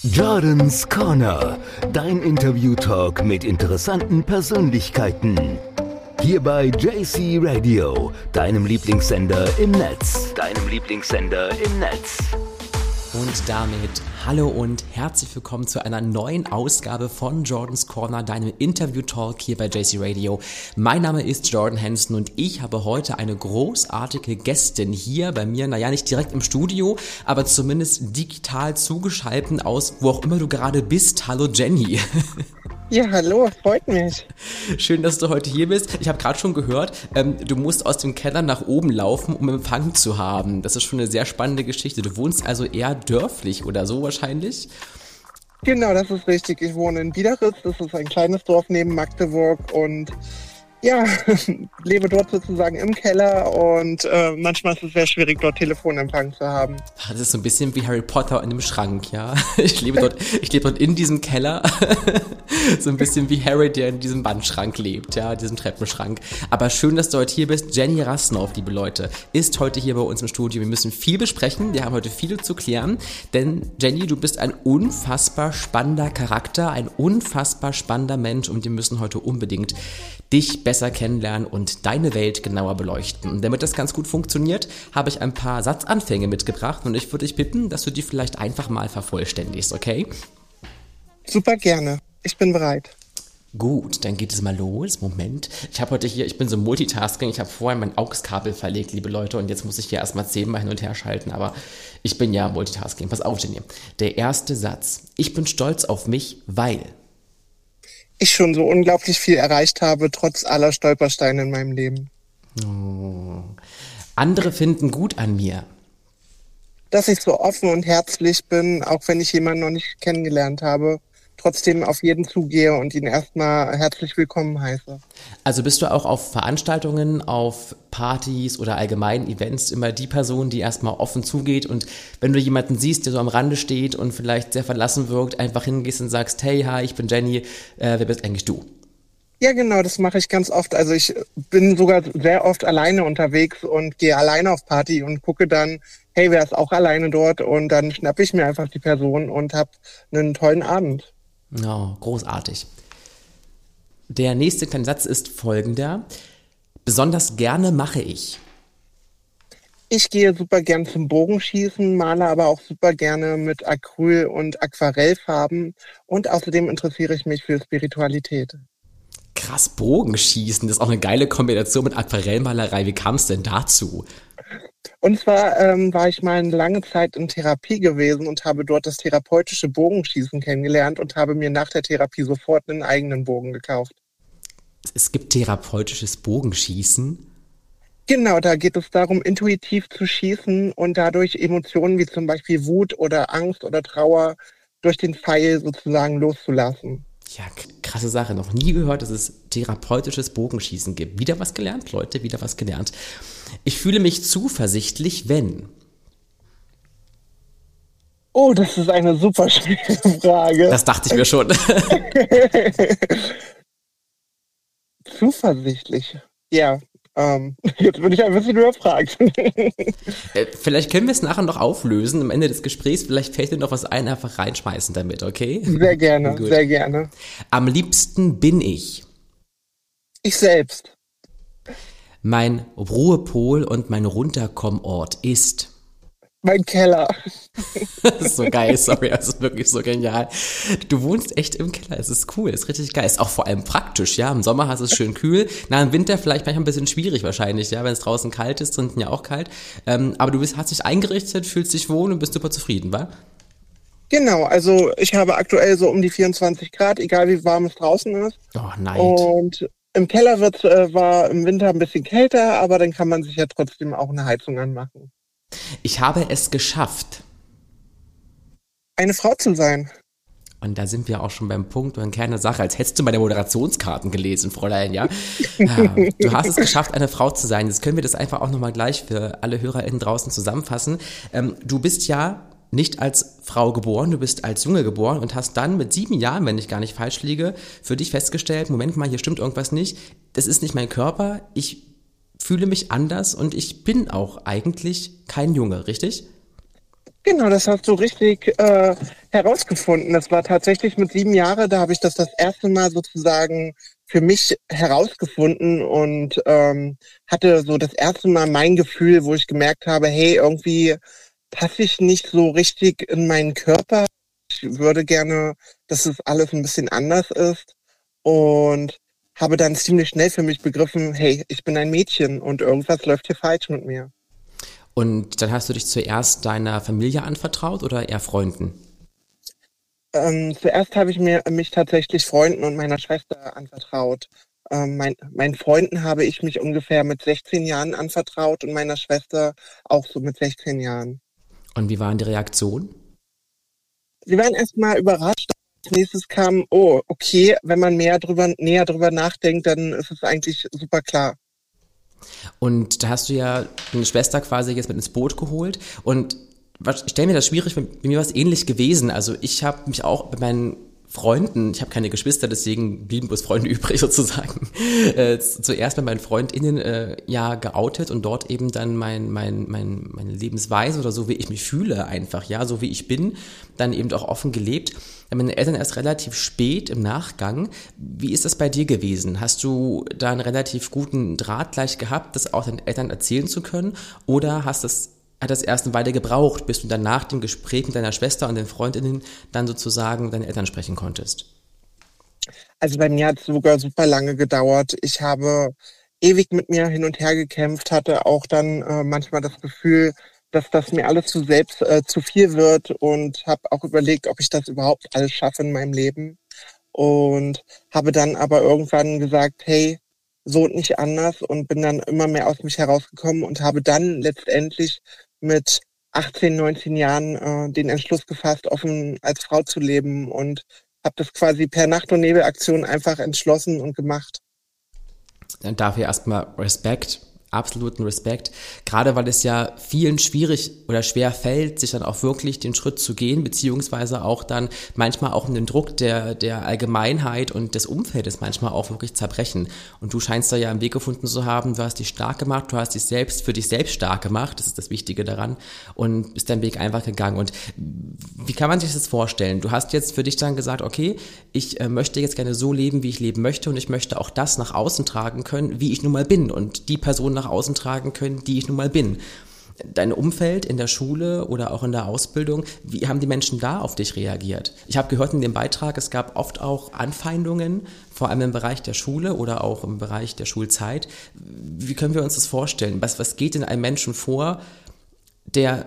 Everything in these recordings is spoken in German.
Jordans Corner, dein Interview-Talk mit interessanten Persönlichkeiten. Hier bei JC Radio, deinem Lieblingssender im Netz. Deinem Lieblingssender im Netz. Und damit hallo und herzlich willkommen zu einer neuen Ausgabe von Jordans Corner, deinem Interview-Talk hier bei JC Radio. Mein Name ist Jordan Hansen und ich habe heute eine großartige Gästin hier bei mir, naja, nicht direkt im Studio, aber zumindest digital zugeschaltet aus, wo auch immer du gerade bist. Hallo Jenny. Ja, hallo, freut mich. Schön, dass du heute hier bist. Ich habe gerade schon gehört, ähm, du musst aus dem Keller nach oben laufen, um Empfang zu haben. Das ist schon eine sehr spannende Geschichte. Du wohnst also eher dörflich oder so wahrscheinlich? Genau, das ist richtig. Ich wohne in Biederitz. Das ist ein kleines Dorf neben Magdeburg und ja, lebe dort sozusagen im Keller und äh, manchmal ist es sehr schwierig, dort Telefonempfang zu haben. Das ist so ein bisschen wie Harry Potter in einem Schrank, ja. Ich lebe dort, ich lebe dort in diesem Keller. so ein bisschen wie Harry, der in diesem Wandschrank lebt, ja, diesem Treppenschrank. Aber schön, dass du heute hier bist. Jenny Rasnow, liebe Leute, ist heute hier bei uns im Studio. Wir müssen viel besprechen. Wir haben heute viel zu klären. Denn Jenny, du bist ein unfassbar spannender Charakter, ein unfassbar spannender Mensch und wir müssen heute unbedingt dich besser kennenlernen und deine Welt genauer beleuchten. Und damit das ganz gut funktioniert, habe ich ein paar Satzanfänge mitgebracht und ich würde dich bitten, dass du die vielleicht einfach mal vervollständigst, okay? Super gerne. Ich bin bereit. Gut, dann geht es mal los. Moment. Ich habe heute hier, ich bin so Multitasking, ich habe vorher mein AUX-Kabel verlegt, liebe Leute, und jetzt muss ich hier erstmal zehnmal hin und her schalten, aber ich bin ja Multitasking. Pass auf, Jenny. Der erste Satz. Ich bin stolz auf mich, weil ich schon so unglaublich viel erreicht habe, trotz aller Stolpersteine in meinem Leben. Oh. Andere finden gut an mir. Dass ich so offen und herzlich bin, auch wenn ich jemanden noch nicht kennengelernt habe trotzdem auf jeden zugehe und ihn erstmal herzlich willkommen heiße. Also bist du auch auf Veranstaltungen, auf Partys oder allgemeinen Events immer die Person, die erstmal offen zugeht und wenn du jemanden siehst, der so am Rande steht und vielleicht sehr verlassen wirkt, einfach hingehst und sagst, hey, hi, ich bin Jenny, äh, wer bist eigentlich du? Ja, genau, das mache ich ganz oft. Also ich bin sogar sehr oft alleine unterwegs und gehe alleine auf Party und gucke dann, hey, wer ist auch alleine dort? Und dann schnappe ich mir einfach die Person und habe einen tollen Abend. Oh, großartig. Der nächste kleine Satz ist folgender. Besonders gerne mache ich. Ich gehe super gern zum Bogenschießen, male aber auch super gerne mit Acryl- und Aquarellfarben und außerdem interessiere ich mich für Spiritualität. Krass, Bogenschießen, das ist auch eine geile Kombination mit Aquarellmalerei. Wie kam es denn dazu? Und zwar ähm, war ich mal eine lange Zeit in Therapie gewesen und habe dort das therapeutische Bogenschießen kennengelernt und habe mir nach der Therapie sofort einen eigenen Bogen gekauft. Es gibt therapeutisches Bogenschießen? Genau, da geht es darum, intuitiv zu schießen und dadurch Emotionen wie zum Beispiel Wut oder Angst oder Trauer durch den Pfeil sozusagen loszulassen. Ja, krasse Sache. Noch nie gehört, dass es therapeutisches Bogenschießen gibt. Wieder was gelernt, Leute, wieder was gelernt. Ich fühle mich zuversichtlich, wenn. Oh, das ist eine super schwere Frage. Das dachte ich mir schon. zuversichtlich. Ja, ähm, jetzt bin ich ein bisschen überfragt. Äh, vielleicht können wir es nachher noch auflösen am Ende des Gesprächs. Vielleicht fällt dir noch was ein, einfach reinschmeißen damit, okay? Sehr gerne, Gut. sehr gerne. Am liebsten bin ich. Ich selbst. Mein Ruhepol und mein Runterkommort ist. Mein Keller. das ist so geil, sorry, das ist wirklich so genial. Du wohnst echt im Keller, es ist cool, es ist richtig geil. Ist auch vor allem praktisch, ja. Im Sommer hast du es schön kühl. Na, im Winter vielleicht manchmal ein bisschen schwierig wahrscheinlich, ja, wenn es draußen kalt ist, drinnen ja auch kalt. Ähm, aber du bist, hast dich eingerichtet, fühlst dich wohl und bist super zufrieden, wa? Genau, also ich habe aktuell so um die 24 Grad, egal wie warm es draußen ist. Oh, nein. Und im Keller wird, äh, war im Winter ein bisschen kälter, aber dann kann man sich ja trotzdem auch eine Heizung anmachen. Ich habe es geschafft. Eine Frau zu sein. Und da sind wir auch schon beim Punkt und keine Sache, als hättest du meine Moderationskarten gelesen, Fräulein, ja? ja? Du hast es geschafft, eine Frau zu sein. Jetzt können wir das einfach auch nochmal gleich für alle HörerInnen draußen zusammenfassen. Ähm, du bist ja nicht als Frau geboren, du bist als Junge geboren und hast dann mit sieben Jahren, wenn ich gar nicht falsch liege, für dich festgestellt, Moment mal, hier stimmt irgendwas nicht. Das ist nicht mein Körper, ich fühle mich anders und ich bin auch eigentlich kein Junge, richtig? Genau, das hast du richtig äh, herausgefunden. Das war tatsächlich mit sieben Jahren, da habe ich das das erste Mal sozusagen für mich herausgefunden und ähm, hatte so das erste Mal mein Gefühl, wo ich gemerkt habe, hey, irgendwie passe ich nicht so richtig in meinen Körper. Ich würde gerne, dass es alles ein bisschen anders ist und habe dann ziemlich schnell für mich begriffen, hey, ich bin ein Mädchen und irgendwas läuft hier falsch mit mir. Und dann hast du dich zuerst deiner Familie anvertraut oder eher Freunden? Ähm, zuerst habe ich mir, mich tatsächlich Freunden und meiner Schwester anvertraut. Ähm, mein, meinen Freunden habe ich mich ungefähr mit 16 Jahren anvertraut und meiner Schwester auch so mit 16 Jahren. Und wie waren die Reaktionen? Sie waren erstmal überrascht. Als nächstes kam, oh, okay, wenn man mehr drüber, näher drüber nachdenkt, dann ist es eigentlich super klar. Und da hast du ja eine Schwester quasi jetzt mit ins Boot geholt. Und ich stelle mir das schwierig, bei mir war es ähnlich gewesen. Also ich habe mich auch bei meinen Freunden, ich habe keine Geschwister, deswegen blieben bloß Freunde übrig sozusagen, äh, zuerst bei meinen FreundInnen äh, ja geoutet und dort eben dann mein, mein, mein, meine Lebensweise oder so, wie ich mich fühle einfach, ja, so wie ich bin, dann eben auch offen gelebt. Meine Eltern erst relativ spät im Nachgang. Wie ist das bei dir gewesen? Hast du da einen relativ guten Draht gleich gehabt, das auch deinen Eltern erzählen zu können? Oder hast das hat das erst eine Weile gebraucht, bis du dann nach dem Gespräch mit deiner Schwester und den Freundinnen dann sozusagen mit deinen Eltern sprechen konntest? Also bei mir hat es sogar super lange gedauert. Ich habe ewig mit mir hin und her gekämpft, hatte auch dann äh, manchmal das Gefühl, dass das mir alles zu selbst äh, zu viel wird und habe auch überlegt, ob ich das überhaupt alles schaffe in meinem Leben und habe dann aber irgendwann gesagt, hey, so und nicht anders und bin dann immer mehr aus mich herausgekommen und habe dann letztendlich mit 18, 19 Jahren äh, den Entschluss gefasst, offen als Frau zu leben und habe das quasi per Nacht- und Nebelaktion einfach entschlossen und gemacht. Dann dafür erstmal Respekt absoluten Respekt. Gerade weil es ja vielen schwierig oder schwer fällt, sich dann auch wirklich den Schritt zu gehen, beziehungsweise auch dann manchmal auch den Druck der, der Allgemeinheit und des Umfeldes manchmal auch wirklich zerbrechen. Und du scheinst da ja einen Weg gefunden zu haben, du hast dich stark gemacht, du hast dich selbst für dich selbst stark gemacht, das ist das Wichtige daran, und bist deinen Weg einfach gegangen. Und wie kann man sich das vorstellen? Du hast jetzt für dich dann gesagt, okay, ich äh, möchte jetzt gerne so leben, wie ich leben möchte und ich möchte auch das nach außen tragen können, wie ich nun mal bin. Und die Person nach außen tragen können, die ich nun mal bin. Dein Umfeld in der Schule oder auch in der Ausbildung, wie haben die Menschen da auf dich reagiert? Ich habe gehört in dem Beitrag, es gab oft auch Anfeindungen, vor allem im Bereich der Schule oder auch im Bereich der Schulzeit. Wie können wir uns das vorstellen? Was, was geht in einem Menschen vor, der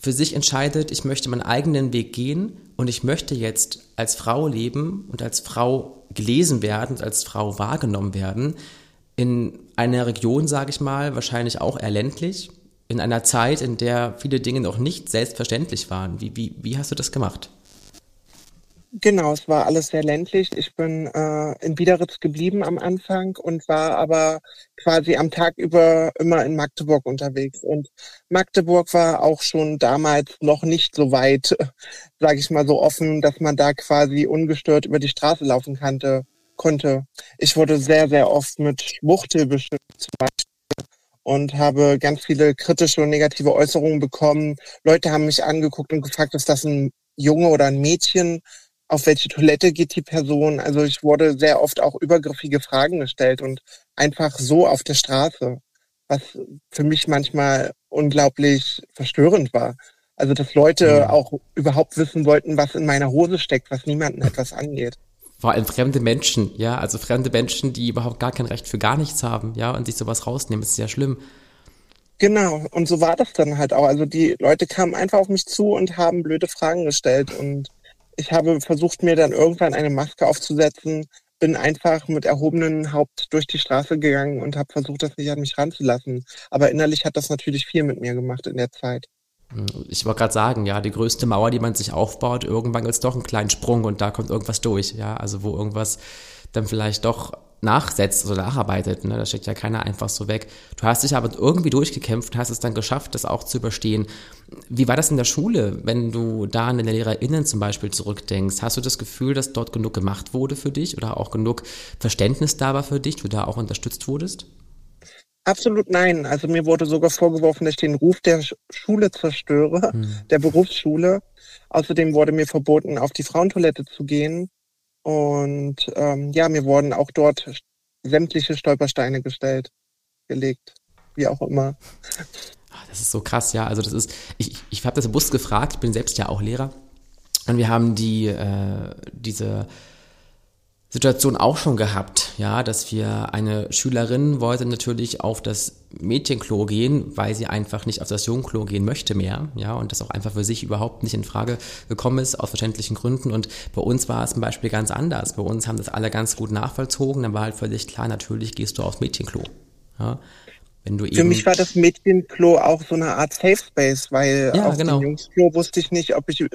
für sich entscheidet, ich möchte meinen eigenen Weg gehen und ich möchte jetzt als Frau leben und als Frau gelesen werden, als Frau wahrgenommen werden in einer Region, sage ich mal, wahrscheinlich auch eher ländlich, in einer Zeit, in der viele Dinge noch nicht selbstverständlich waren. Wie, wie, wie hast du das gemacht? Genau, es war alles sehr ländlich. Ich bin äh, in Biederitz geblieben am Anfang und war aber quasi am Tag über immer in Magdeburg unterwegs. Und Magdeburg war auch schon damals noch nicht so weit, sage ich mal so offen, dass man da quasi ungestört über die Straße laufen kannte konnte. Ich wurde sehr, sehr oft mit Schwuchtel beschimpft zum Beispiel und habe ganz viele kritische und negative Äußerungen bekommen. Leute haben mich angeguckt und gefragt, ist das ein Junge oder ein Mädchen? Auf welche Toilette geht die Person? Also ich wurde sehr oft auch übergriffige Fragen gestellt und einfach so auf der Straße, was für mich manchmal unglaublich verstörend war. Also dass Leute auch überhaupt wissen wollten, was in meiner Hose steckt, was niemanden etwas angeht vor allem fremde Menschen, ja, also fremde Menschen, die überhaupt gar kein Recht für gar nichts haben, ja, und sich sowas rausnehmen, ist sehr schlimm. Genau, und so war das dann halt auch. Also die Leute kamen einfach auf mich zu und haben blöde Fragen gestellt und ich habe versucht, mir dann irgendwann eine Maske aufzusetzen, bin einfach mit erhobenen Haupt durch die Straße gegangen und habe versucht, das nicht an mich ranzulassen. Aber innerlich hat das natürlich viel mit mir gemacht in der Zeit. Ich wollte gerade sagen, ja, die größte Mauer, die man sich aufbaut, irgendwann gibt es doch einen kleinen Sprung und da kommt irgendwas durch, ja, also wo irgendwas dann vielleicht doch nachsetzt oder nacharbeitet, ne? das steckt ja keiner einfach so weg. Du hast dich aber irgendwie durchgekämpft, hast es dann geschafft, das auch zu überstehen. Wie war das in der Schule, wenn du da an deine LehrerInnen zum Beispiel zurückdenkst? Hast du das Gefühl, dass dort genug gemacht wurde für dich oder auch genug Verständnis da war für dich, du da auch unterstützt wurdest? Absolut nein. Also mir wurde sogar vorgeworfen, dass ich den Ruf der Schule zerstöre, hm. der Berufsschule. Außerdem wurde mir verboten, auf die Frauentoilette zu gehen. Und ähm, ja, mir wurden auch dort sämtliche Stolpersteine gestellt, gelegt, wie auch immer. Ah, das ist so krass, ja. Also das ist, ich, ich habe das im Bus gefragt, ich bin selbst ja auch Lehrer. Und wir haben die, äh, diese Situation auch schon gehabt, ja, dass wir eine Schülerin wollte natürlich auf das Mädchenklo gehen, weil sie einfach nicht auf das Jungklo gehen möchte mehr, ja, und das auch einfach für sich überhaupt nicht in Frage gekommen ist, aus verständlichen Gründen. Und bei uns war es zum Beispiel ganz anders. Bei uns haben das alle ganz gut nachvollzogen. Dann war halt völlig klar, natürlich gehst du aufs Mädchenklo, ja. Wenn du Für mich war das Mädchenklo auch so eine Art Safe Space, weil ja, auf genau. dem Jungsklo wusste ich nicht, ob ich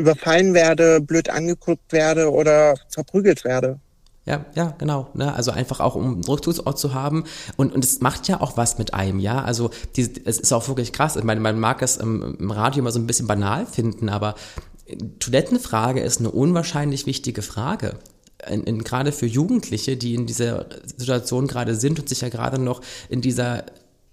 überfallen werde, blöd angeguckt werde oder verprügelt werde. Ja, ja, genau. Ne? Also einfach auch, um einen Rückzugsort zu haben. Und, und es macht ja auch was mit einem, ja. Also die, es ist auch wirklich krass. Ich meine, man mag es im, im Radio immer so ein bisschen banal finden, aber Toilettenfrage ist eine unwahrscheinlich wichtige Frage. In, in, gerade für Jugendliche, die in dieser Situation gerade sind und sich ja gerade noch in dieser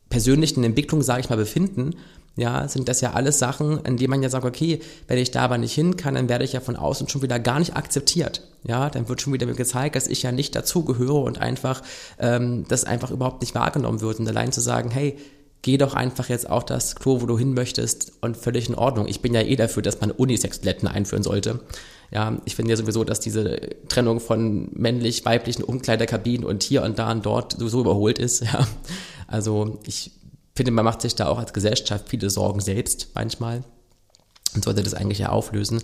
persönlichen Entwicklung, sage ich mal, befinden ja, sind das ja alles Sachen, in denen man ja sagt, okay, wenn ich da aber nicht hin kann, dann werde ich ja von außen schon wieder gar nicht akzeptiert. Ja, dann wird schon wieder mir gezeigt, dass ich ja nicht dazugehöre und einfach ähm, das einfach überhaupt nicht wahrgenommen wird. Und allein zu sagen, hey, geh doch einfach jetzt auch das Klo, wo du hin möchtest und völlig in Ordnung. Ich bin ja eh dafür, dass man Unisex-Toiletten einführen sollte. Ja, ich finde ja sowieso, dass diese Trennung von männlich-weiblichen Umkleiderkabinen und hier und da und dort sowieso überholt ist. Ja, also ich finde, man macht sich da auch als Gesellschaft viele Sorgen selbst manchmal und sollte das eigentlich ja auflösen.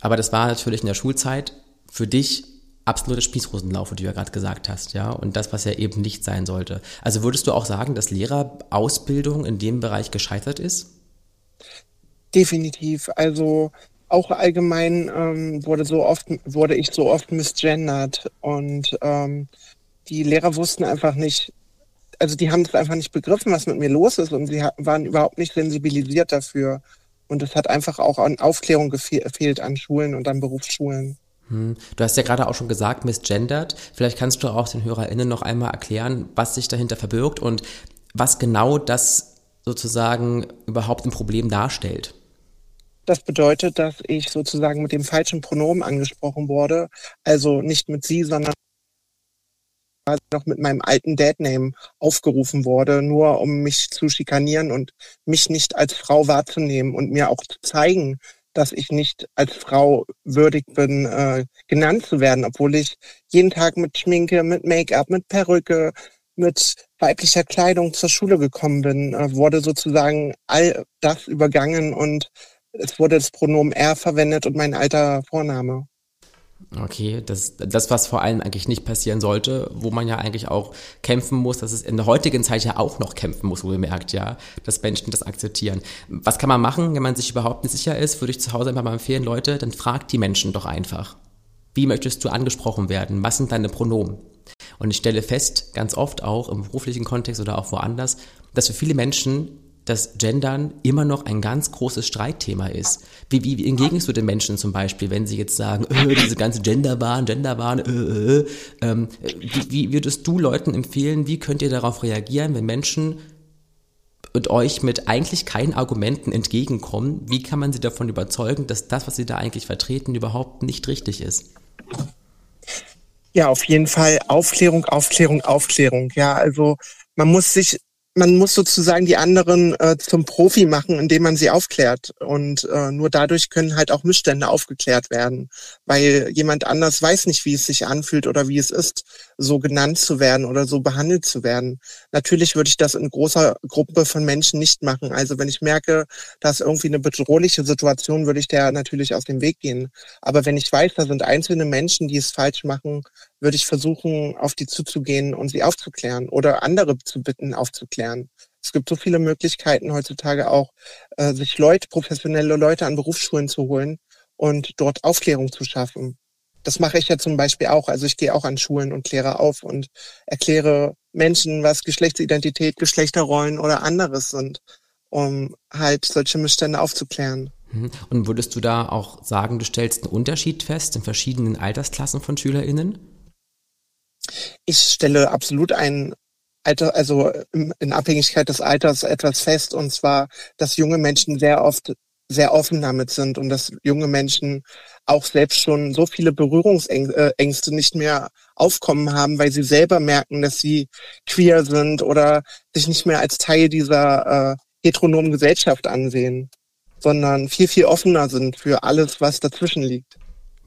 Aber das war natürlich in der Schulzeit für dich absolute Spießrosenlauf, wie du ja gerade gesagt hast, ja, und das, was ja eben nicht sein sollte. Also würdest du auch sagen, dass Lehrerausbildung in dem Bereich gescheitert ist? Definitiv. Also auch allgemein ähm, wurde so oft wurde ich so oft misgendert und ähm, die Lehrer wussten einfach nicht, also die haben das einfach nicht begriffen, was mit mir los ist und sie waren überhaupt nicht sensibilisiert dafür. Und es hat einfach auch an Aufklärung gefehlt an Schulen und an Berufsschulen. Hm. Du hast ja gerade auch schon gesagt, misgendert. Vielleicht kannst du auch den HörerInnen noch einmal erklären, was sich dahinter verbirgt und was genau das sozusagen überhaupt ein Problem darstellt. Das bedeutet, dass ich sozusagen mit dem falschen Pronomen angesprochen wurde. Also nicht mit sie, sondern noch mit meinem alten Dadname aufgerufen wurde, nur um mich zu schikanieren und mich nicht als Frau wahrzunehmen und mir auch zu zeigen, dass ich nicht als Frau würdig bin, äh, genannt zu werden, obwohl ich jeden Tag mit Schminke, mit Make-up, mit Perücke, mit weiblicher Kleidung zur Schule gekommen bin, äh, wurde sozusagen all das übergangen und es wurde das Pronomen er verwendet und mein alter Vorname. Okay, das, das, was vor allem eigentlich nicht passieren sollte, wo man ja eigentlich auch kämpfen muss, dass es in der heutigen Zeit ja auch noch kämpfen muss, wo ihr merkt, ja, dass Menschen das akzeptieren. Was kann man machen, wenn man sich überhaupt nicht sicher ist? Würde ich zu Hause einfach mal empfehlen, Leute, dann fragt die Menschen doch einfach. Wie möchtest du angesprochen werden? Was sind deine Pronomen? Und ich stelle fest, ganz oft auch im beruflichen Kontext oder auch woanders, dass für viele Menschen dass Gendern immer noch ein ganz großes Streitthema ist. Wie, wie, wie entgegnest du den Menschen zum Beispiel, wenn sie jetzt sagen, äh, diese ganze Genderbahn, Genderbahn, äh, äh, äh, ähm, wie, wie würdest du Leuten empfehlen, wie könnt ihr darauf reagieren, wenn Menschen und euch mit eigentlich keinen Argumenten entgegenkommen? Wie kann man sie davon überzeugen, dass das, was sie da eigentlich vertreten, überhaupt nicht richtig ist? Ja, auf jeden Fall Aufklärung, Aufklärung, Aufklärung. Ja, also man muss sich man muss sozusagen die anderen äh, zum Profi machen, indem man sie aufklärt. Und äh, nur dadurch können halt auch Missstände aufgeklärt werden, weil jemand anders weiß nicht, wie es sich anfühlt oder wie es ist, so genannt zu werden oder so behandelt zu werden. Natürlich würde ich das in großer Gruppe von Menschen nicht machen. Also wenn ich merke, dass irgendwie eine bedrohliche Situation, würde ich der natürlich aus dem Weg gehen. Aber wenn ich weiß, da sind einzelne Menschen, die es falsch machen, würde ich versuchen, auf die zuzugehen und sie aufzuklären oder andere zu bitten, aufzuklären. Es gibt so viele Möglichkeiten heutzutage auch, äh, sich Leute, professionelle Leute an Berufsschulen zu holen und dort Aufklärung zu schaffen. Das mache ich ja zum Beispiel auch. Also ich gehe auch an Schulen und kläre auf und erkläre Menschen, was Geschlechtsidentität, Geschlechterrollen oder anderes sind, um halt solche Missstände aufzuklären. Mhm. Und würdest du da auch sagen, du stellst einen Unterschied fest in verschiedenen Altersklassen von SchülerInnen? Ich stelle absolut einen Alter, also in Abhängigkeit des Alters etwas fest, und zwar, dass junge Menschen sehr oft sehr offen damit sind und dass junge Menschen auch selbst schon so viele Berührungsängste nicht mehr aufkommen haben, weil sie selber merken, dass sie queer sind oder sich nicht mehr als Teil dieser äh, heteronomen Gesellschaft ansehen, sondern viel, viel offener sind für alles, was dazwischen liegt.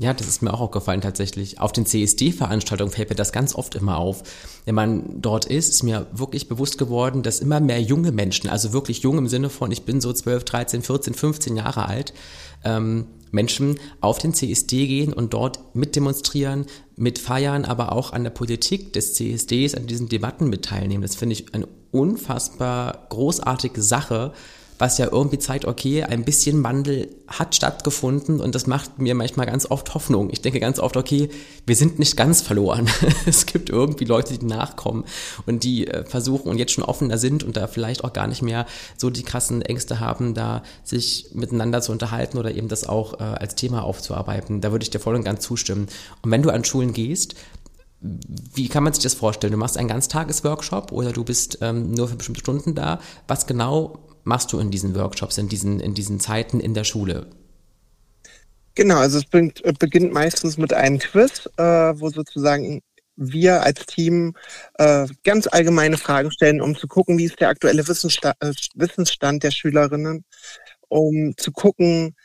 Ja, das ist mir auch aufgefallen tatsächlich. Auf den CSD-Veranstaltungen fällt mir das ganz oft immer auf. Wenn man dort ist, ist mir wirklich bewusst geworden, dass immer mehr junge Menschen, also wirklich jung im Sinne von, ich bin so 12, 13, 14, 15 Jahre alt, ähm, Menschen auf den CSD gehen und dort mitdemonstrieren, mitfeiern, aber auch an der Politik des CSDs, an diesen Debatten mit teilnehmen. Das finde ich eine unfassbar großartige Sache, was ja irgendwie zeigt, okay, ein bisschen Wandel hat stattgefunden und das macht mir manchmal ganz oft Hoffnung. Ich denke ganz oft, okay, wir sind nicht ganz verloren. es gibt irgendwie Leute, die nachkommen und die äh, versuchen und jetzt schon offener sind und da vielleicht auch gar nicht mehr so die krassen Ängste haben, da sich miteinander zu unterhalten oder eben das auch äh, als Thema aufzuarbeiten. Da würde ich dir voll und ganz zustimmen. Und wenn du an Schulen gehst, wie kann man sich das vorstellen? Du machst einen Ganztagesworkshop oder du bist ähm, nur für bestimmte Stunden da. Was genau machst du in diesen Workshops, in diesen, in diesen Zeiten in der Schule? Genau, also es beginnt, äh, beginnt meistens mit einem Quiz, äh, wo sozusagen wir als Team äh, ganz allgemeine Fragen stellen, um zu gucken, wie ist der aktuelle Wissenssta äh, Wissensstand der Schülerinnen, um zu gucken,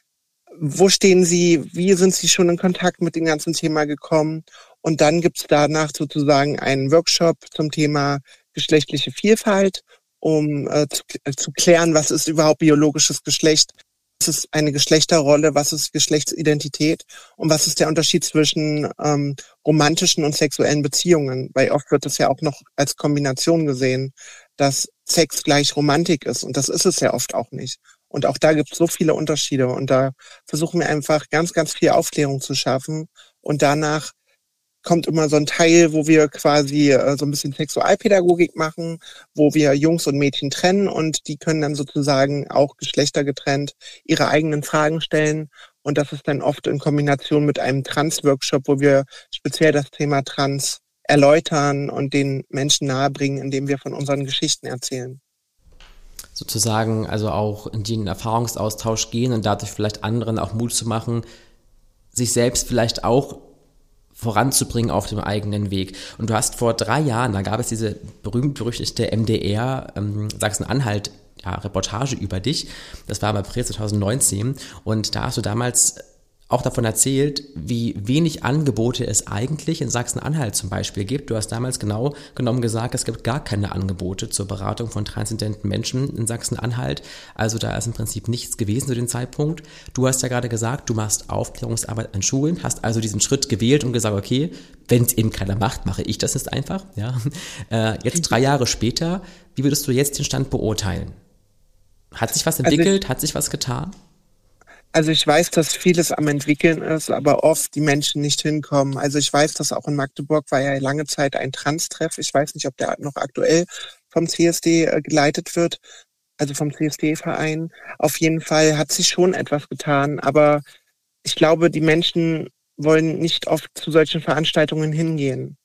wo stehen sie, wie sind sie schon in Kontakt mit dem ganzen Thema gekommen. Und dann gibt es danach sozusagen einen Workshop zum Thema geschlechtliche Vielfalt um äh, zu, äh, zu klären, was ist überhaupt biologisches Geschlecht, was ist eine Geschlechterrolle, was ist Geschlechtsidentität und was ist der Unterschied zwischen ähm, romantischen und sexuellen Beziehungen, weil oft wird es ja auch noch als Kombination gesehen, dass Sex gleich Romantik ist und das ist es ja oft auch nicht. Und auch da gibt es so viele Unterschiede und da versuchen wir einfach ganz, ganz viel Aufklärung zu schaffen und danach kommt immer so ein Teil, wo wir quasi äh, so ein bisschen Sexualpädagogik machen, wo wir Jungs und Mädchen trennen und die können dann sozusagen auch geschlechtergetrennt ihre eigenen Fragen stellen. Und das ist dann oft in Kombination mit einem Trans-Workshop, wo wir speziell das Thema Trans erläutern und den Menschen nahebringen, indem wir von unseren Geschichten erzählen sozusagen also auch in den Erfahrungsaustausch gehen und dadurch vielleicht anderen auch Mut zu machen, sich selbst vielleicht auch voranzubringen auf dem eigenen Weg. Und du hast vor drei Jahren, da gab es diese berühmt-berüchtigte MDR ähm, Sachsen-Anhalt ja, Reportage über dich. Das war im April 2019 und da hast du damals auch davon erzählt, wie wenig Angebote es eigentlich in Sachsen-Anhalt zum Beispiel gibt. Du hast damals genau genommen gesagt, es gibt gar keine Angebote zur Beratung von transzendenten Menschen in Sachsen-Anhalt. Also da ist im Prinzip nichts gewesen zu dem Zeitpunkt. Du hast ja gerade gesagt, du machst Aufklärungsarbeit an Schulen, hast also diesen Schritt gewählt und gesagt, okay, wenn es eben keiner macht, mache ich das jetzt einfach. Ja. Äh, jetzt drei Jahre später, wie würdest du jetzt den Stand beurteilen? Hat sich was also entwickelt? Also hat sich was getan? Also ich weiß, dass vieles am entwickeln ist, aber oft die Menschen nicht hinkommen. Also ich weiß, dass auch in Magdeburg war ja lange Zeit ein Trans-Treff. Ich weiß nicht, ob der noch aktuell vom CSD äh, geleitet wird, also vom CSD-Verein. Auf jeden Fall hat sich schon etwas getan, aber ich glaube, die Menschen wollen nicht oft zu solchen Veranstaltungen hingehen.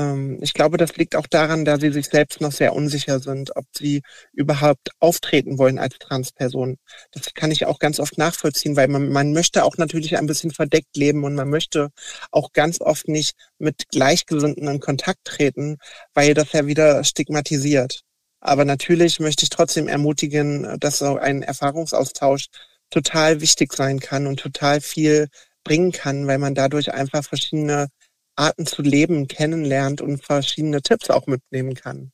Ähm, ich glaube, das liegt auch daran, da sie sich selbst noch sehr unsicher sind, ob sie überhaupt auftreten wollen als Transperson. Das kann ich auch ganz oft nachvollziehen, weil man, man möchte auch natürlich ein bisschen verdeckt leben und man möchte auch ganz oft nicht mit Gleichgesinnten in Kontakt treten, weil das ja wieder stigmatisiert. Aber natürlich möchte ich trotzdem ermutigen, dass so ein Erfahrungsaustausch total wichtig sein kann und total viel bringen kann, weil man dadurch einfach verschiedene Arten zu leben kennenlernt und verschiedene Tipps auch mitnehmen kann.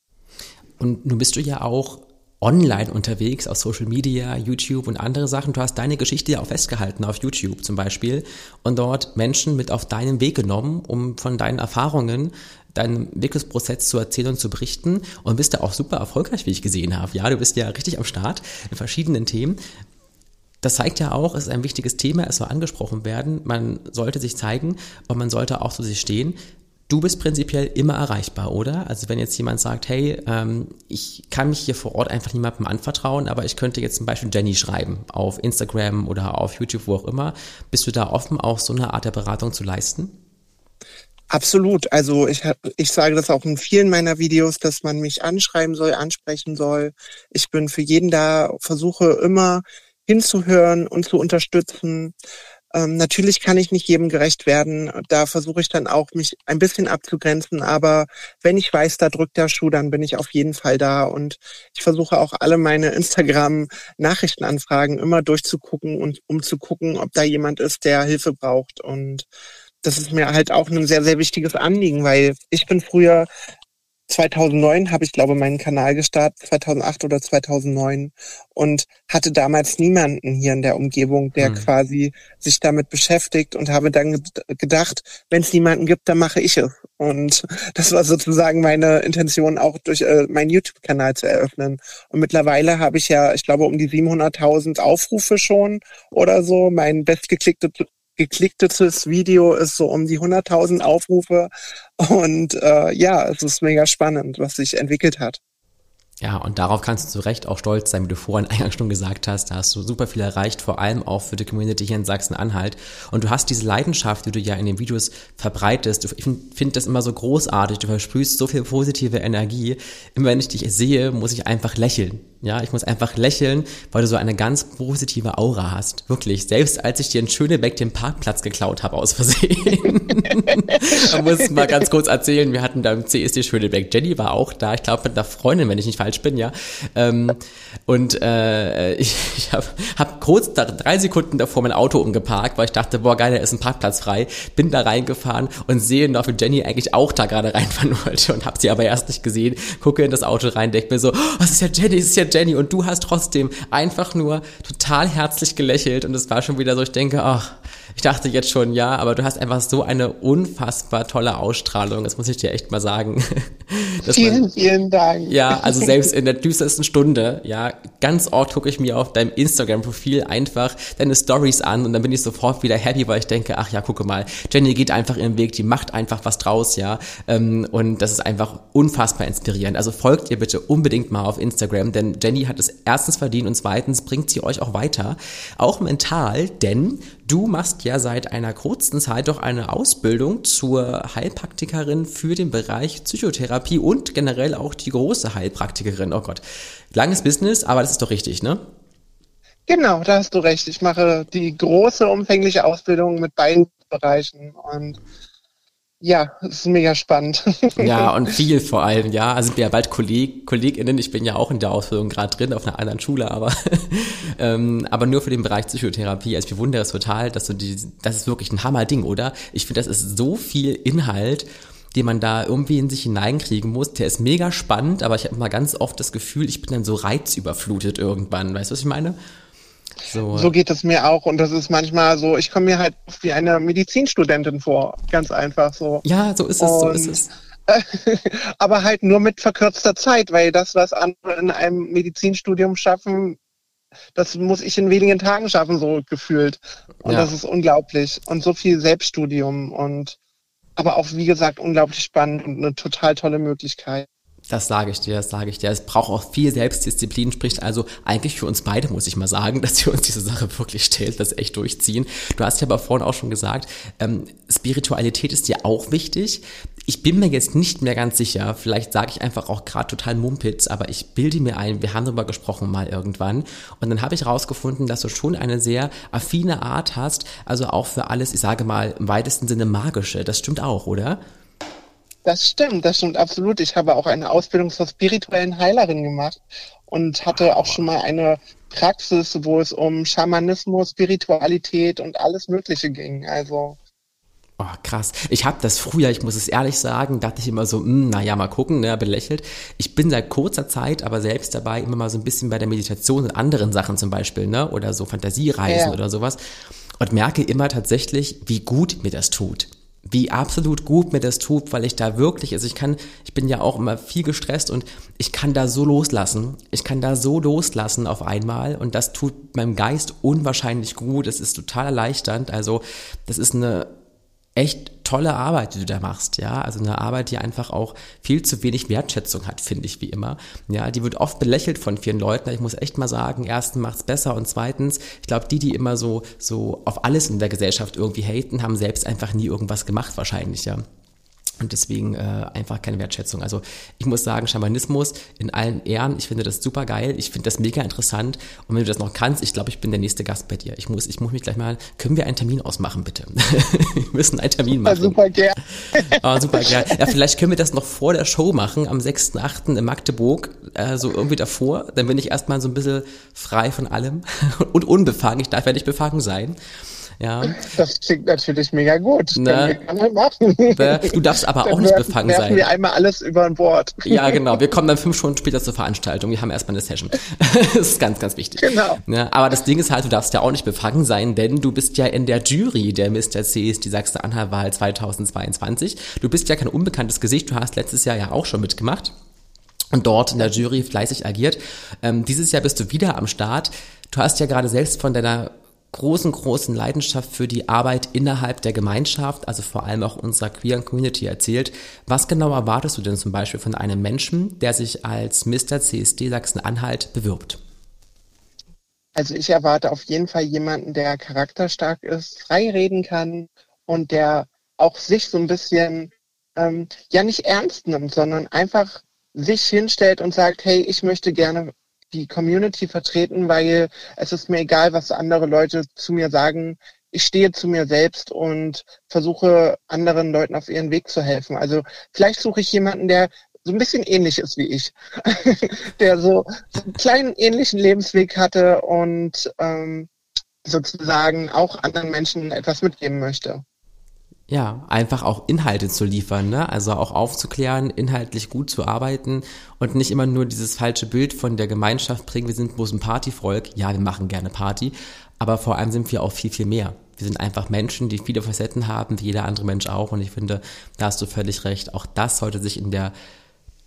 Und nun bist du ja auch online unterwegs auf Social Media, YouTube und andere Sachen. Du hast deine Geschichte ja auch festgehalten auf YouTube zum Beispiel und dort Menschen mit auf deinen Weg genommen, um von deinen Erfahrungen deinen Wirkungsprozess zu erzählen und zu berichten und bist da auch super erfolgreich, wie ich gesehen habe. Ja, du bist ja richtig am Start in verschiedenen Themen das zeigt ja auch, es ist ein wichtiges Thema, es soll angesprochen werden. Man sollte sich zeigen und man sollte auch zu sich stehen. Du bist prinzipiell immer erreichbar, oder? Also wenn jetzt jemand sagt, hey, ähm, ich kann mich hier vor Ort einfach niemandem anvertrauen, aber ich könnte jetzt zum Beispiel Jenny schreiben auf Instagram oder auf YouTube, wo auch immer. Bist du da offen, auch so eine Art der Beratung zu leisten? Absolut. Also ich, ich sage das auch in vielen meiner Videos, dass man mich anschreiben soll, ansprechen soll. Ich bin für jeden da, versuche immer hinzuhören und zu unterstützen. Ähm, natürlich kann ich nicht jedem gerecht werden. Da versuche ich dann auch, mich ein bisschen abzugrenzen. Aber wenn ich weiß, da drückt der Schuh, dann bin ich auf jeden Fall da. Und ich versuche auch alle meine Instagram-Nachrichtenanfragen immer durchzugucken und um zu gucken, ob da jemand ist, der Hilfe braucht. Und das ist mir halt auch ein sehr, sehr wichtiges Anliegen, weil ich bin früher 2009 habe ich, glaube meinen Kanal gestartet, 2008 oder 2009 und hatte damals niemanden hier in der Umgebung, der hm. quasi sich damit beschäftigt und habe dann gedacht, wenn es niemanden gibt, dann mache ich es. Und das war sozusagen meine Intention, auch durch äh, meinen YouTube-Kanal zu eröffnen. Und mittlerweile habe ich ja, ich glaube, um die 700.000 Aufrufe schon oder so. Mein bestgeklicktes geklicktes Video ist so um die 100.000 Aufrufe. Und äh, ja, es ist mega spannend, was sich entwickelt hat. Ja, und darauf kannst du zu Recht auch stolz sein, wie du vorhin eingangs schon gesagt hast. Da hast du super viel erreicht, vor allem auch für die Community hier in Sachsen-Anhalt. Und du hast diese Leidenschaft, die du ja in den Videos verbreitest. Ich finde das immer so großartig. Du versprühst so viel positive Energie. Immer wenn ich dich sehe, muss ich einfach lächeln. Ja, ich muss einfach lächeln, weil du so eine ganz positive Aura hast. Wirklich. Selbst als ich dir in Schönebeck den Parkplatz geklaut habe aus Versehen. da muss mal ganz kurz erzählen. Wir hatten da im CSD Schönebeck. Jenny war auch da. Ich glaube mit einer Freundin, wenn ich nicht falsch bin, ja. Ähm, und äh, ich, ich habe hab kurz drei Sekunden davor mein Auto umgeparkt, weil ich dachte, boah geil, da ist ein Parkplatz frei. Bin da reingefahren und sehe noch, wie Jenny eigentlich auch da gerade reinfahren wollte und habe sie aber erst nicht gesehen. Gucke in das Auto rein, denke mir so, oh, das ist ja Jenny, das ist ja Jenny und du hast trotzdem einfach nur total herzlich gelächelt. Und es war schon wieder so, ich denke, ach, ich dachte jetzt schon, ja, aber du hast einfach so eine unfassbar tolle Ausstrahlung, das muss ich dir echt mal sagen. vielen, man, vielen Dank. Ja, also selbst in der düstersten Stunde, ja, ganz oft gucke ich mir auf deinem Instagram-Profil einfach deine Stories an und dann bin ich sofort wieder happy, weil ich denke, ach ja, gucke mal, Jenny geht einfach ihren Weg, die macht einfach was draus, ja, ähm, und das ist einfach unfassbar inspirierend. Also folgt ihr bitte unbedingt mal auf Instagram, denn Jenny hat es erstens verdient und zweitens bringt sie euch auch weiter, auch mental, denn Du machst ja seit einer kurzen Zeit doch eine Ausbildung zur Heilpraktikerin für den Bereich Psychotherapie und generell auch die große Heilpraktikerin. Oh Gott, langes Business, aber das ist doch richtig, ne? Genau, da hast du recht. Ich mache die große, umfängliche Ausbildung mit beiden Bereichen und ja, es ist mega spannend. Ja, und viel vor allem, ja. Also sind wir ja bald Kolleg, KollegInnen, ich bin ja auch in der Ausbildung gerade drin, auf einer anderen Schule, aber, ähm, aber nur für den Bereich Psychotherapie. Also ich bewundere es total, dass du die, das ist wirklich ein Hammer-Ding, oder? Ich finde, das ist so viel Inhalt, den man da irgendwie in sich hineinkriegen muss. Der ist mega spannend, aber ich habe mal ganz oft das Gefühl, ich bin dann so reizüberflutet irgendwann. Weißt du, was ich meine? So. so geht es mir auch und das ist manchmal so, ich komme mir halt wie eine Medizinstudentin vor, ganz einfach so. Ja, so ist es, und, so ist es. aber halt nur mit verkürzter Zeit, weil das, was andere in einem Medizinstudium schaffen, das muss ich in wenigen Tagen schaffen, so gefühlt. Und ja. das ist unglaublich. Und so viel Selbststudium und aber auch, wie gesagt, unglaublich spannend und eine total tolle Möglichkeit. Das sage ich dir, das sage ich dir. Es braucht auch viel Selbstdisziplin, spricht also eigentlich für uns beide, muss ich mal sagen, dass wir uns diese Sache wirklich stellt, das echt durchziehen. Du hast ja aber vorhin auch schon gesagt, ähm, Spiritualität ist dir auch wichtig. Ich bin mir jetzt nicht mehr ganz sicher, vielleicht sage ich einfach auch gerade total Mumpitz, aber ich bilde mir ein, wir haben darüber gesprochen mal irgendwann und dann habe ich rausgefunden, dass du schon eine sehr affine Art hast, also auch für alles, ich sage mal im weitesten Sinne magische. Das stimmt auch, oder? Das stimmt, das stimmt absolut. Ich habe auch eine Ausbildung zur spirituellen Heilerin gemacht und hatte auch schon mal eine Praxis, wo es um Schamanismus, Spiritualität und alles Mögliche ging. Also Oh, krass. Ich habe das früher, ich muss es ehrlich sagen, dachte ich immer so, hm, naja, mal gucken, ne, belächelt. Ich bin seit kurzer Zeit aber selbst dabei, immer mal so ein bisschen bei der Meditation und anderen Sachen zum Beispiel, ne, oder so Fantasiereisen ja. oder sowas und merke immer tatsächlich, wie gut mir das tut wie absolut gut mir das tut, weil ich da wirklich, also ich kann, ich bin ja auch immer viel gestresst und ich kann da so loslassen. Ich kann da so loslassen auf einmal und das tut meinem Geist unwahrscheinlich gut. Es ist total erleichternd. Also das ist eine echt tolle Arbeit, die du da machst, ja. Also eine Arbeit, die einfach auch viel zu wenig Wertschätzung hat, finde ich, wie immer. Ja, die wird oft belächelt von vielen Leuten. Ich muss echt mal sagen, erstens macht's besser und zweitens, ich glaube, die, die immer so, so auf alles in der Gesellschaft irgendwie haten, haben selbst einfach nie irgendwas gemacht, wahrscheinlich, ja. Und deswegen äh, einfach keine Wertschätzung. Also ich muss sagen, Schamanismus in allen Ehren, ich finde das super geil, ich finde das mega interessant. Und wenn du das noch kannst, ich glaube, ich bin der nächste Gast bei dir. Ich muss, ich muss mich gleich mal, können wir einen Termin ausmachen, bitte? wir müssen einen Termin machen. super gern. oh, super gern. Ja, vielleicht können wir das noch vor der Show machen, am 6.8. in Magdeburg, äh, so irgendwie davor. Dann bin ich erstmal so ein bisschen frei von allem und unbefangen. Ich darf ja nicht befangen sein. Ja. Das klingt natürlich mega gut. Ne? Ne? Du darfst aber auch nicht befangen werfen sein. wir einmal alles über ein Bord. Ja, genau. Wir kommen dann fünf Stunden später zur Veranstaltung. Wir haben erstmal eine Session. das ist ganz, ganz wichtig. Genau. Ja, aber das Ding ist halt, du darfst ja auch nicht befangen sein, denn du bist ja in der Jury der Mr. Cs, die Sachsen-Anhalt-Wahl 2022. Du bist ja kein unbekanntes Gesicht. Du hast letztes Jahr ja auch schon mitgemacht und dort in der Jury fleißig agiert. Ähm, dieses Jahr bist du wieder am Start. Du hast ja gerade selbst von deiner großen, großen Leidenschaft für die Arbeit innerhalb der Gemeinschaft, also vor allem auch unserer queeren Community erzählt. Was genau erwartest du denn zum Beispiel von einem Menschen, der sich als Mr. CSD Sachsen-Anhalt bewirbt? Also ich erwarte auf jeden Fall jemanden, der charakterstark ist, frei reden kann und der auch sich so ein bisschen ähm, ja nicht ernst nimmt, sondern einfach sich hinstellt und sagt, hey, ich möchte gerne die Community vertreten, weil es ist mir egal, was andere Leute zu mir sagen. Ich stehe zu mir selbst und versuche anderen Leuten auf ihren Weg zu helfen. Also vielleicht suche ich jemanden, der so ein bisschen ähnlich ist wie ich, der so, einen kleinen ähnlichen Lebensweg hatte und ähm, sozusagen auch anderen Menschen etwas mitgeben möchte. Ja, einfach auch Inhalte zu liefern, ne? Also auch aufzuklären, inhaltlich gut zu arbeiten und nicht immer nur dieses falsche Bild von der Gemeinschaft bringen, wir sind bloß ein Partyvolk. Ja, wir machen gerne Party, aber vor allem sind wir auch viel, viel mehr. Wir sind einfach Menschen, die viele Facetten haben, wie jeder andere Mensch auch. Und ich finde, da hast du völlig recht. Auch das sollte sich in der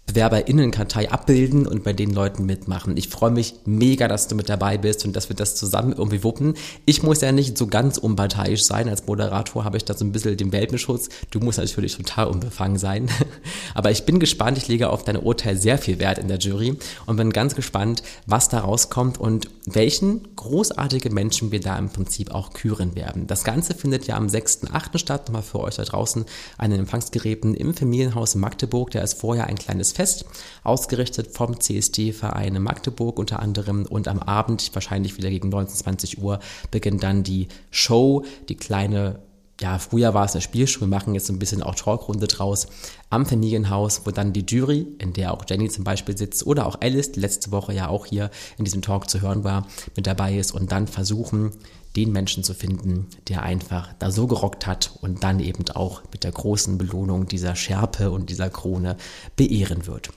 BewerberInnenkartei abbilden und bei den Leuten mitmachen. Ich freue mich mega, dass du mit dabei bist und dass wir das zusammen irgendwie wuppen. Ich muss ja nicht so ganz unparteiisch sein. Als Moderator habe ich da so ein bisschen den Welpenschutz. Du musst natürlich total unbefangen sein. Aber ich bin gespannt. Ich lege auf dein Urteil sehr viel Wert in der Jury und bin ganz gespannt, was da rauskommt und welchen großartigen Menschen wir da im Prinzip auch küren werden. Das Ganze findet ja am 6.8. statt. Nochmal für euch da draußen an den Empfangsgeräten im Familienhaus Magdeburg. Da ist vorher ein kleines Fest, ausgerichtet vom CSD-Verein in Magdeburg unter anderem. Und am Abend, wahrscheinlich wieder gegen 19, 20 Uhr, beginnt dann die Show, die kleine ja, früher war es eine Spielshow, wir machen jetzt ein bisschen auch Talkrunde draus am Familienhaus, wo dann die Jury, in der auch Jenny zum Beispiel sitzt oder auch Alice, die letzte Woche ja auch hier in diesem Talk zu hören war, mit dabei ist und dann versuchen, den Menschen zu finden, der einfach da so gerockt hat und dann eben auch mit der großen Belohnung dieser Schärpe und dieser Krone beehren wird.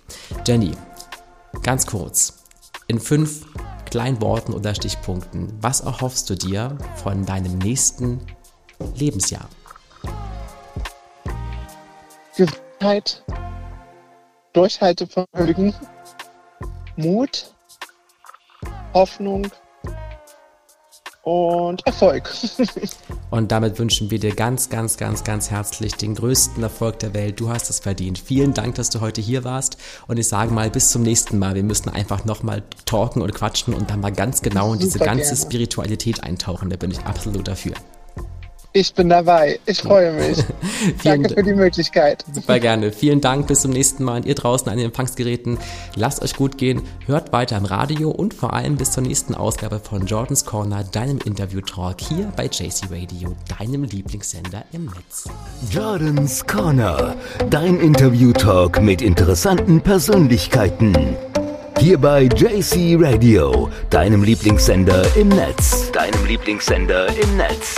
Jenny, ganz kurz, in fünf kleinen Worten oder Stichpunkten, was erhoffst du dir von deinem nächsten Lebensjahr? Gesundheit, Durchhaltevermögen, Mut, Hoffnung und Erfolg. und damit wünschen wir dir ganz, ganz, ganz, ganz herzlich den größten Erfolg der Welt. Du hast es verdient. Vielen Dank, dass du heute hier warst. Und ich sage mal, bis zum nächsten Mal. Wir müssen einfach nochmal talken und quatschen und dann mal ganz genau in diese ganze gerne. Spiritualität eintauchen. Da bin ich absolut dafür. Ich bin dabei. Ich freue mich. Danke für die Möglichkeit. Super gerne. Vielen Dank. Bis zum nächsten Mal. Und ihr draußen an den Empfangsgeräten. Lasst euch gut gehen. Hört weiter im Radio und vor allem bis zur nächsten Ausgabe von Jordans Corner, deinem Interview-Talk hier bei JC Radio, deinem Lieblingssender im Netz. Jordans Corner, dein Interview-Talk mit interessanten Persönlichkeiten. Hier bei JC Radio, deinem Lieblingssender im Netz. Deinem Lieblingssender im Netz.